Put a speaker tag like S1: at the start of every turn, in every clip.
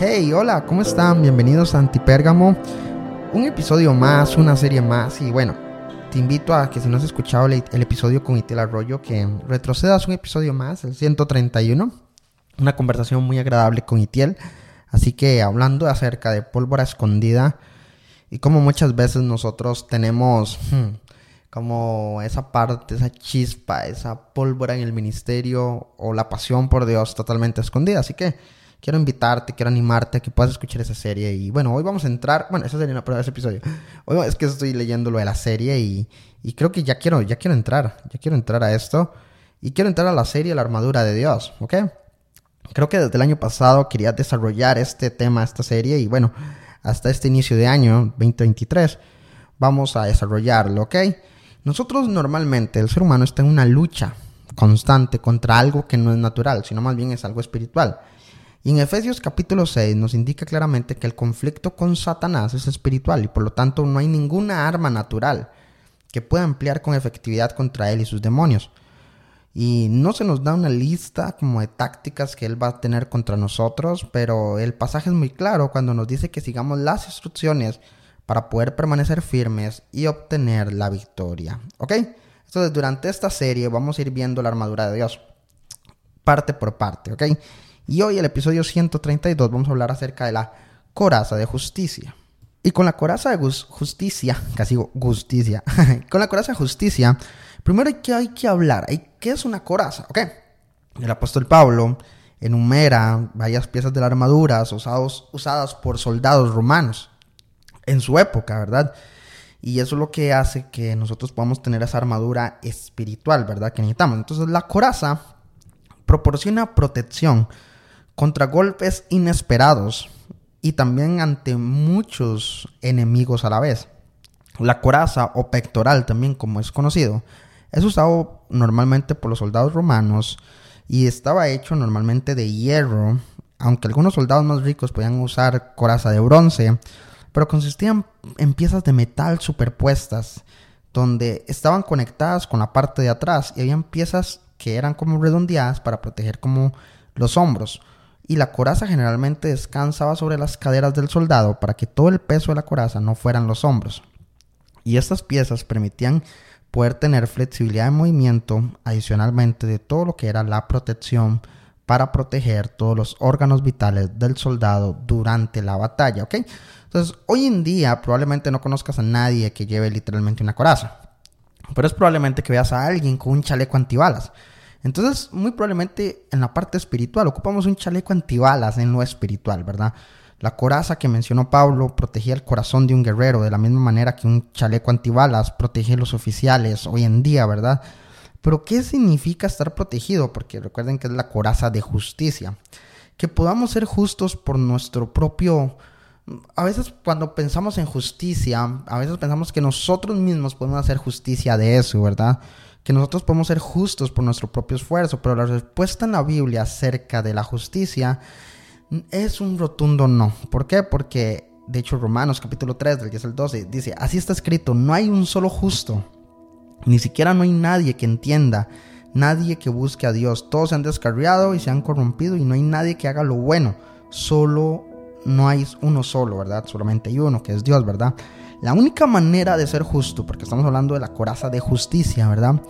S1: Hey, hola, ¿cómo están? Bienvenidos a Antipérgamo. Un episodio más, una serie más. Y bueno, te invito a que si no has escuchado el, episodio con Itel Arroyo, que retrocedas un episodio más, el 131. Una conversación muy agradable con Itiel. Así que hablando acerca de pólvora escondida y como muchas veces nosotros tenemos hmm, como esa parte, esa chispa, esa pólvora en el ministerio o la pasión por Dios totalmente escondida. Así que quiero invitarte, quiero animarte a que puedas escuchar esa serie. Y bueno, hoy vamos a entrar, bueno, esa serie no, pero ese episodio. Hoy es que estoy leyendo lo de la serie y, y creo que ya quiero, ya quiero entrar, ya quiero entrar a esto. Y quiero entrar a la serie La armadura de Dios, ¿ok? Creo que desde el año pasado quería desarrollar este tema, esta serie, y bueno, hasta este inicio de año 2023 vamos a desarrollarlo, ¿ok? Nosotros normalmente, el ser humano está en una lucha constante contra algo que no es natural, sino más bien es algo espiritual. Y en Efesios capítulo 6 nos indica claramente que el conflicto con Satanás es espiritual y por lo tanto no hay ninguna arma natural que pueda emplear con efectividad contra él y sus demonios. Y no se nos da una lista como de tácticas que él va a tener contra nosotros, pero el pasaje es muy claro cuando nos dice que sigamos las instrucciones para poder permanecer firmes y obtener la victoria. ¿Ok? Entonces durante esta serie vamos a ir viendo la armadura de Dios, parte por parte, ¿ok? Y hoy, el episodio 132, vamos a hablar acerca de la coraza de justicia. Y con la coraza de justicia, casi justicia, con la coraza de justicia, primero hay que, hay que hablar, ¿qué es una coraza? ¿Ok? El apóstol Pablo enumera varias piezas de la armadura usados, usadas por soldados romanos en su época, ¿verdad? Y eso es lo que hace que nosotros podamos tener esa armadura espiritual, ¿verdad? Que necesitamos. Entonces la coraza proporciona protección contra golpes inesperados y también ante muchos enemigos a la vez. La coraza o pectoral también como es conocido es usado normalmente por los soldados romanos y estaba hecho normalmente de hierro, aunque algunos soldados más ricos podían usar coraza de bronce, pero consistían en piezas de metal superpuestas donde estaban conectadas con la parte de atrás y habían piezas que eran como redondeadas para proteger como los hombros y la coraza generalmente descansaba sobre las caderas del soldado para que todo el peso de la coraza no fueran los hombros. Y estas piezas permitían poder tener flexibilidad de movimiento adicionalmente de todo lo que era la protección para proteger todos los órganos vitales del soldado durante la batalla, ¿ok? Entonces, hoy en día probablemente no conozcas a nadie que lleve literalmente una coraza, pero es probablemente que veas a alguien con un chaleco antibalas. Entonces, muy probablemente en la parte espiritual ocupamos un chaleco antibalas en lo espiritual, ¿verdad? La coraza que mencionó Pablo protegía el corazón de un guerrero de la misma manera que un chaleco antibalas protege a los oficiales hoy en día, ¿verdad? Pero ¿qué significa estar protegido? Porque recuerden que es la coraza de justicia. Que podamos ser justos por nuestro propio... A veces cuando pensamos en justicia, a veces pensamos que nosotros mismos podemos hacer justicia de eso, ¿verdad? Que nosotros podemos ser justos por nuestro propio esfuerzo, pero la respuesta en la Biblia acerca de la justicia es un rotundo no. ¿Por qué? Porque, de hecho, Romanos capítulo 3, del 10 al 12, dice, así está escrito, no hay un solo justo, ni siquiera no hay nadie que entienda, nadie que busque a Dios, todos se han descarriado y se han corrompido y no hay nadie que haga lo bueno, solo no hay uno solo, ¿verdad? Solamente hay uno, que es Dios, ¿verdad? La única manera de ser justo, porque estamos hablando de la coraza de justicia, ¿verdad?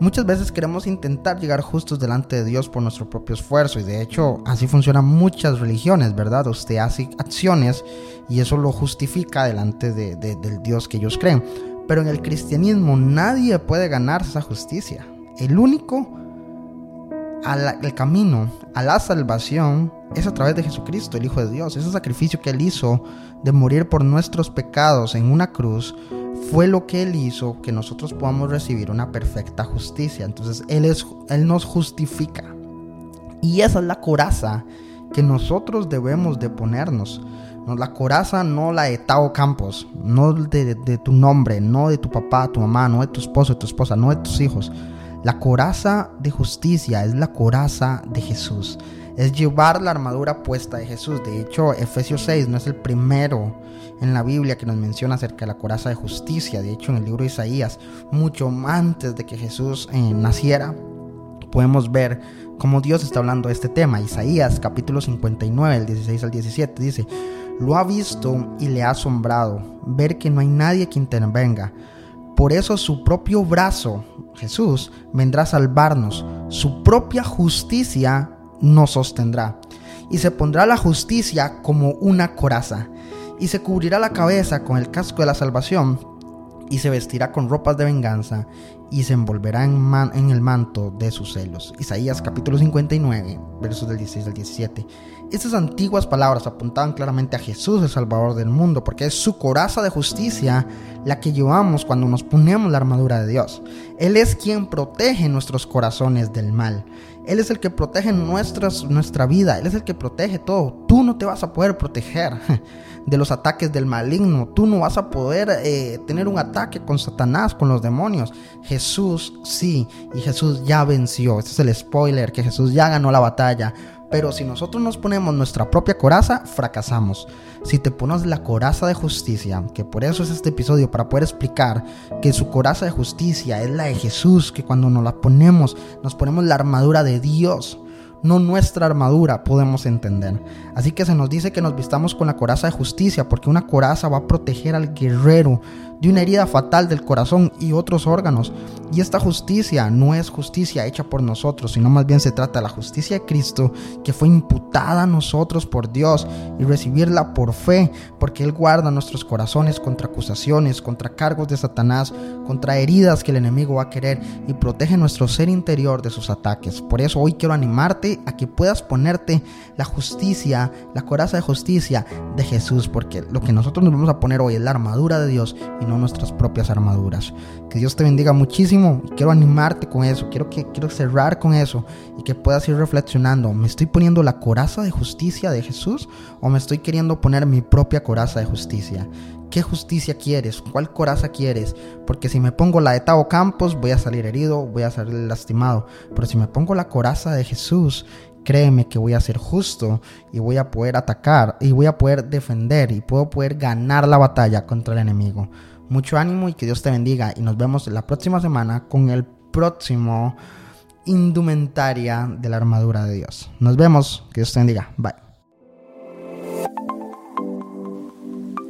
S1: Muchas veces queremos intentar llegar justos delante de Dios por nuestro propio esfuerzo y de hecho así funcionan muchas religiones, ¿verdad? Usted hace acciones y eso lo justifica delante de, del Dios que ellos creen. Pero en el cristianismo nadie puede ganarse esa justicia. El único el camino a la salvación es a través de Jesucristo, el Hijo de Dios. Ese sacrificio que Él hizo de morir por nuestros pecados en una cruz fue lo que Él hizo que nosotros podamos recibir una perfecta justicia. Entonces Él, es, él nos justifica. Y esa es la coraza que nosotros debemos de ponernos. La coraza no la de Tao Campos, no de, de, tu nombre, no de tu papá, tu mamá, no de tu esposo, de tu esposa, no de tus hijos. La coraza de justicia es la coraza de Jesús. Es llevar la armadura puesta de Jesús. De hecho, Efesios 6 no es el primero en la Biblia que nos menciona acerca de la coraza de justicia. De hecho, en el libro de Isaías, mucho antes de que Jesús eh, naciera, podemos ver cómo Dios está hablando de este tema. Isaías capítulo 59, el 16 al 17 dice, lo ha visto y le ha asombrado ver que no hay nadie que intervenga. Por eso su propio brazo, Jesús, vendrá a salvarnos. Su propia justicia nos sostendrá. Y se pondrá la justicia como una coraza. Y se cubrirá la cabeza con el casco de la salvación. Y se vestirá con ropas de venganza y se envolverá en, el manto de sus celos. Isaías capítulo 59, versos del 16 al 17. Estas antiguas palabras apuntaban claramente a Jesús, el Salvador del mundo, porque es su coraza de justicia la que llevamos cuando nos ponemos la armadura de Dios. Él es quien protege nuestros corazones del mal. Él es el que protege nuestra vida. Él es el que protege todo. Tú no te vas a poder proteger de los ataques del maligno. Tú no vas a poder eh, tener un ataque con Satanás, con los demonios. Jesús sí. Y Jesús ya venció. Este es el spoiler, que Jesús ya ganó la batalla. Pero si nosotros nos ponemos nuestra propia coraza, fracasamos. Si te pones la coraza de justicia, que por eso es este episodio, para poder explicar que su coraza de justicia es la de Jesús, que cuando nos la ponemos, nos ponemos la armadura de Dios no nuestra armadura, podemos entender. Así que se nos dice que nos vistamos con la coraza de justicia, porque una coraza va a proteger al guerrero de una herida fatal del corazón y otros órganos. Y esta justicia no es justicia hecha por nosotros, sino más bien se trata de la justicia de Cristo que fue imputada a nosotros por Dios y recibirla por fe, porque Él guarda nuestros corazones contra acusaciones, contra cargos de Satanás, contra heridas que el enemigo va a querer y protege nuestro ser interior de sus ataques. Por eso hoy quiero animarte a que puedas ponerte la justicia, la coraza de justicia de Jesús, porque lo que nosotros nos vamos a poner hoy es la armadura de Dios y no nuestras propias armaduras. Que Dios te bendiga muchísimo y quiero animarte con eso, quiero, que, quiero cerrar con eso y que puedas ir reflexionando, ¿me estoy poniendo la coraza de justicia de Jesús o me estoy queriendo poner mi propia coraza de justicia? ¿Qué justicia quieres? ¿Cuál coraza quieres? Porque si me pongo la de Tao Campos voy a salir herido, voy a salir lastimado. Pero si me pongo la coraza de Jesús, créeme que voy a ser justo y voy a poder atacar y voy a poder defender y puedo poder ganar la batalla contra el enemigo. Mucho ánimo y que Dios te bendiga. Y nos vemos la próxima semana con el próximo indumentaria de la armadura de Dios. Nos vemos. Que Dios te bendiga. Bye.